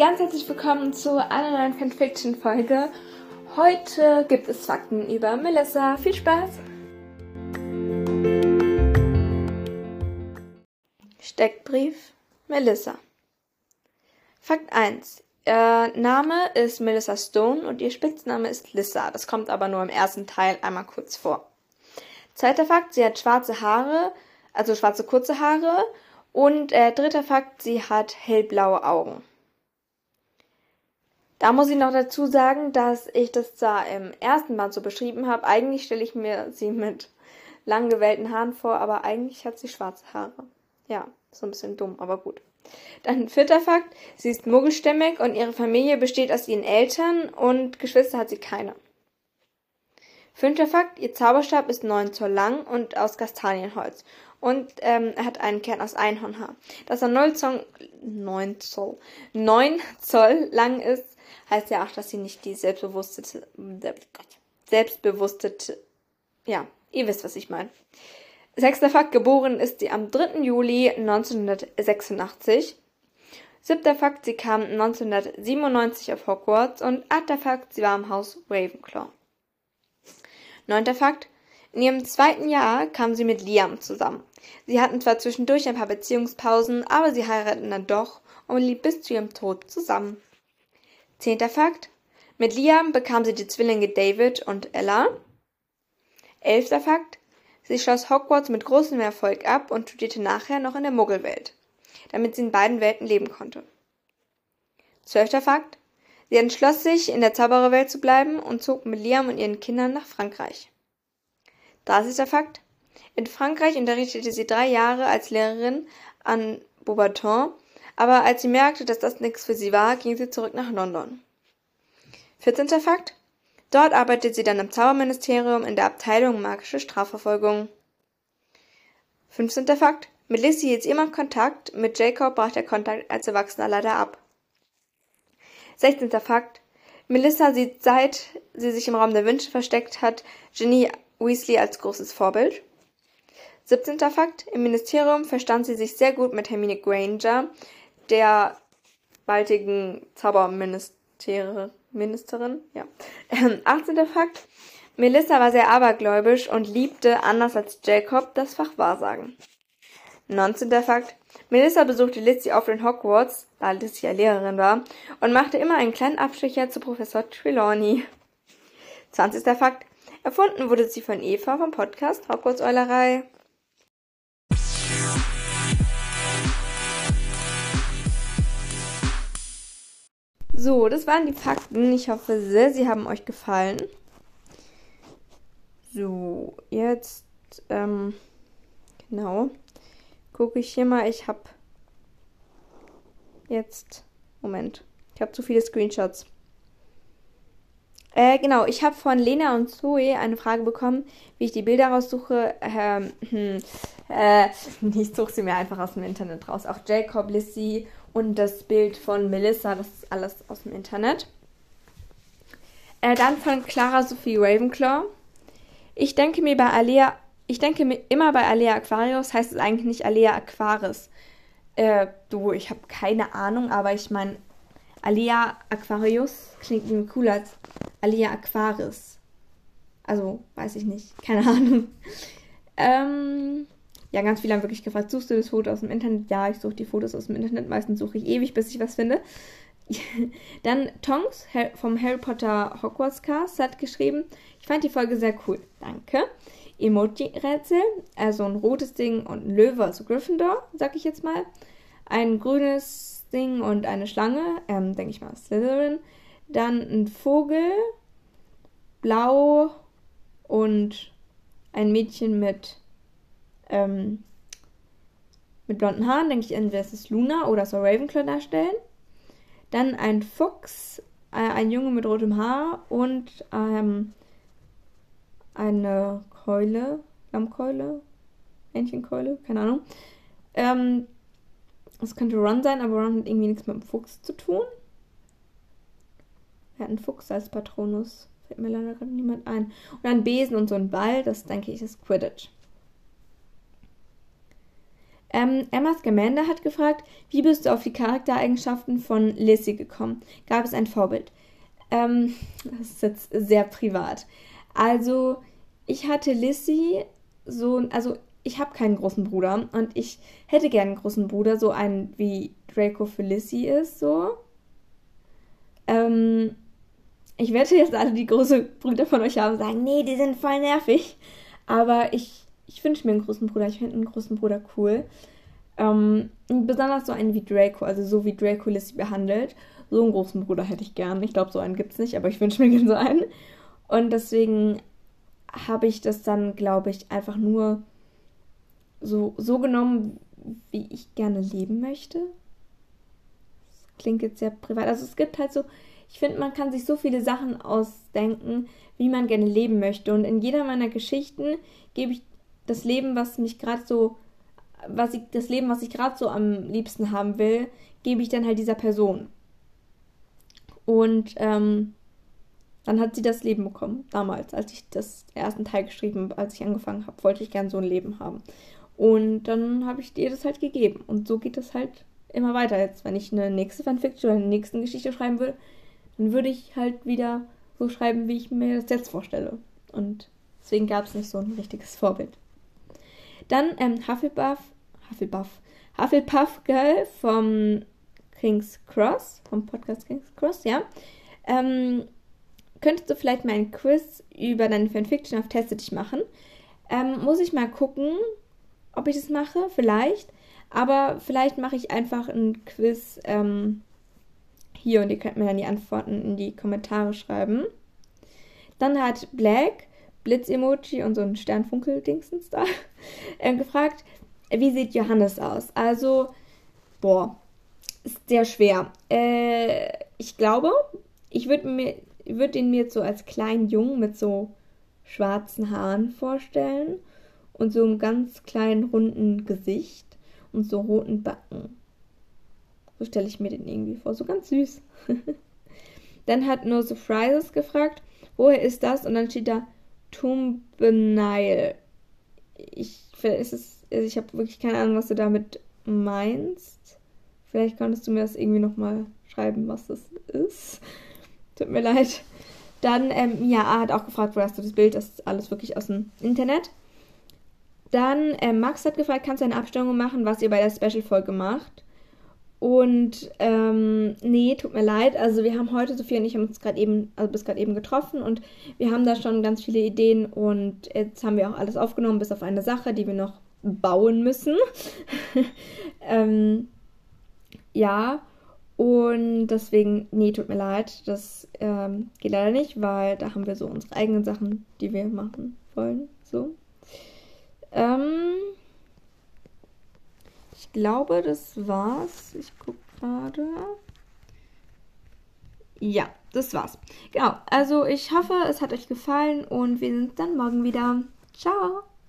ganz herzlich willkommen zu einer neuen Fanfiction-Folge. Heute gibt es Fakten über Melissa. Viel Spaß! Steckbrief Melissa. Fakt 1. Ihr Name ist Melissa Stone und ihr Spitzname ist Lissa. Das kommt aber nur im ersten Teil einmal kurz vor. Zweiter Fakt, sie hat schwarze Haare, also schwarze kurze Haare. Und äh, dritter Fakt, sie hat hellblaue Augen. Da muss ich noch dazu sagen, dass ich das zwar im ersten Band so beschrieben habe. Eigentlich stelle ich mir sie mit lang gewellten Haaren vor, aber eigentlich hat sie schwarze Haare. Ja, so ein bisschen dumm, aber gut. Dann vierter Fakt, sie ist muggelstämmig und ihre Familie besteht aus ihren Eltern und Geschwister hat sie keine. Fünfter Fakt, ihr Zauberstab ist 9 Zoll lang und aus Kastanienholz. Und ähm, er hat einen Kern aus Einhornhaar. Dass er 9 Zoll, 9 Zoll, 9 Zoll lang ist, heißt ja auch, dass sie nicht die selbstbewusste, selbstbewusste, ja, ihr wisst, was ich meine. Sechster Fakt, geboren ist sie am 3. Juli 1986. Siebter Fakt, sie kam 1997 auf Hogwarts. Und achter Fakt, sie war im Haus Ravenclaw. Neunter Fakt, in ihrem zweiten Jahr kam sie mit Liam zusammen. Sie hatten zwar zwischendurch ein paar Beziehungspausen, aber sie heirateten dann doch und blieb bis zu ihrem Tod zusammen. Zehnter Fakt. Mit Liam bekam sie die Zwillinge David und Ella. Elfter Fakt. Sie schloss Hogwarts mit großem Erfolg ab und studierte nachher noch in der Muggelwelt, damit sie in beiden Welten leben konnte. Zwölfter Fakt. Sie entschloss sich, in der Zaubererwelt zu bleiben und zog mit Liam und ihren Kindern nach Frankreich. 30. Fakt. In Frankreich unterrichtete sie drei Jahre als Lehrerin an Beaubaton aber als sie merkte, dass das nichts für sie war, ging sie zurück nach London. 14. Fakt. Dort arbeitet sie dann im Zauberministerium in der Abteilung magische Strafverfolgung. 15. Fakt. Mit Lissy hielt sie immer Kontakt, mit Jacob brach der Kontakt als Erwachsener leider ab. 16. Fakt. Melissa sieht, seit sie sich im Raum der Wünsche versteckt hat, Ginny Weasley als großes Vorbild. 17. Fakt. Im Ministerium verstand sie sich sehr gut mit Hermine Granger, der baldigen Zauberministerin. Ja. 18. Ähm, Fakt. Melissa war sehr abergläubisch und liebte, anders als Jacob, das Fach Wahrsagen. 19. Fakt. Melissa besuchte Lizzie oft in Hogwarts, da Lizzie ja Lehrerin war, und machte immer einen kleinen Abstecher zu Professor Trelawney. 20. Fakt. Erfunden wurde sie von Eva vom Podcast Hogwarts Eulerei. So, das waren die Fakten. Ich hoffe sehr, sie haben euch gefallen. So, jetzt, ähm, genau. Gucke ich hier mal. Ich habe jetzt, Moment. Ich habe zu viele Screenshots. Äh, genau, ich habe von Lena und Zoe eine Frage bekommen, wie ich die Bilder raussuche. Ähm, hm, äh, ich suche sie mir einfach aus dem Internet raus. Auch Jacob, Lissy und das Bild von Melissa, das ist alles aus dem Internet. Äh, dann von Clara Sophie Ravenclaw. Ich denke mir bei Alea, ich denke mir immer bei Alea Aquarius heißt es eigentlich nicht Alea Aquaris. Äh, du, ich habe keine Ahnung, aber ich meine, Alea Aquarius klingt irgendwie cooler als Alea Aquaris. Also, weiß ich nicht. Keine Ahnung. Ähm, ja, ganz viele haben wirklich gefragt, suchst du das Foto aus dem Internet? Ja, ich suche die Fotos aus dem Internet. Meistens suche ich ewig, bis ich was finde. Dann Tonks vom Harry Potter Hogwarts Cast hat geschrieben, ich fand die Folge sehr cool. Danke. Emoji-Rätsel, also ein rotes Ding und ein Löwe, also Gryffindor, sag ich jetzt mal. Ein grünes Ding und eine Schlange, ähm, denke ich mal Slytherin. Dann ein Vogel, blau und ein Mädchen mit ähm, mit blonden Haaren, denke ich entweder ist Luna oder soll Ravenclaw darstellen. Dann ein Fuchs, äh, ein Junge mit rotem Haar und ähm, eine Keule, Lammkeule, Hähnchenkeule, keine Ahnung. Ähm, das könnte Ron sein, aber Ron hat irgendwie nichts mit dem Fuchs zu tun. Er hat einen Fuchs als Patronus. Fällt mir leider gerade niemand ein. Und ein Besen und so ein Ball, das denke ich ist Quidditch. Ähm, Emma Scamander hat gefragt, wie bist du auf die Charaktereigenschaften von Lissy gekommen? Gab es ein Vorbild? Ähm, das ist jetzt sehr privat. Also, ich hatte Lissy so, also ich habe keinen großen Bruder und ich hätte gerne einen großen Bruder, so einen wie Draco für Lissy ist, so. Ähm, ich wette jetzt alle, die große Brüder von euch haben, sagen, nee, die sind voll nervig. Aber ich, ich wünsche mir einen großen Bruder. Ich finde einen großen Bruder cool. Ähm, besonders so einen wie Draco, also so wie Draco Lissy behandelt. So einen großen Bruder hätte ich gern. Ich glaube, so einen gibt es nicht, aber ich wünsche mir gerne so einen. Und deswegen habe ich das dann, glaube ich, einfach nur so, so genommen, wie ich gerne leben möchte. Das klingt jetzt sehr privat. Also es gibt halt so, ich finde, man kann sich so viele Sachen ausdenken, wie man gerne leben möchte. Und in jeder meiner Geschichten gebe ich das Leben, was mich gerade so, was ich, das Leben, was ich gerade so am liebsten haben will, gebe ich dann halt dieser Person. Und ähm, dann hat sie das Leben bekommen, damals, als ich das ersten Teil geschrieben, als ich angefangen habe, wollte ich gern so ein Leben haben. Und dann habe ich ihr das halt gegeben. Und so geht es halt immer weiter. Jetzt, wenn ich eine nächste Fanfiction oder eine nächste Geschichte schreiben will, dann würde ich halt wieder so schreiben, wie ich mir das jetzt vorstelle. Und deswegen gab es nicht so ein richtiges Vorbild. Dann ähm, Hufflepuff, Hufflepuff, Hufflepuff Girl vom King's Cross, vom Podcast King's Cross, ja. Ähm, könntest du vielleicht mal ein Quiz über deine Fanfiction auf Teste dich machen? Ähm, muss ich mal gucken, ob ich das mache, vielleicht. Aber vielleicht mache ich einfach ein Quiz ähm, hier und ihr könnt mir dann die Antworten in die Kommentare schreiben. Dann hat Black, Blitz-Emoji und so ein Sternfunkel-Dingsens da, äh, gefragt, wie sieht Johannes aus? Also, boah, ist sehr schwer. Äh, ich glaube, ich würde mir würd ihn mir jetzt so als kleinen Jungen mit so schwarzen Haaren vorstellen und so einem ganz kleinen runden Gesicht und so roten Backen. So stelle ich mir den irgendwie vor, so ganz süß. dann hat No Surprises gefragt, woher ist das? Und dann steht da Tumbenail. Ich, also ich habe wirklich keine Ahnung, was du damit meinst. Vielleicht könntest du mir das irgendwie nochmal schreiben, was das ist. Tut mir leid. Dann, ähm, ja, hat auch gefragt, wo hast du das Bild? Das ist alles wirklich aus dem Internet. Dann, äh, Max hat gefragt, kannst du eine Abstimmung machen, was ihr bei der Special-Folge macht? Und ähm, nee, tut mir leid. Also wir haben heute, Sophia und ich haben uns gerade eben, also bis gerade eben getroffen und wir haben da schon ganz viele Ideen und jetzt haben wir auch alles aufgenommen, bis auf eine Sache, die wir noch bauen müssen. ähm, ja, und deswegen, nee, tut mir leid, das ähm, geht leider nicht, weil da haben wir so unsere eigenen Sachen, die wir machen wollen. So. Ähm, ich glaube, das war's. Ich gucke gerade. Ja, das war's. Genau. Also ich hoffe, es hat euch gefallen und wir sehen uns dann morgen wieder. Ciao.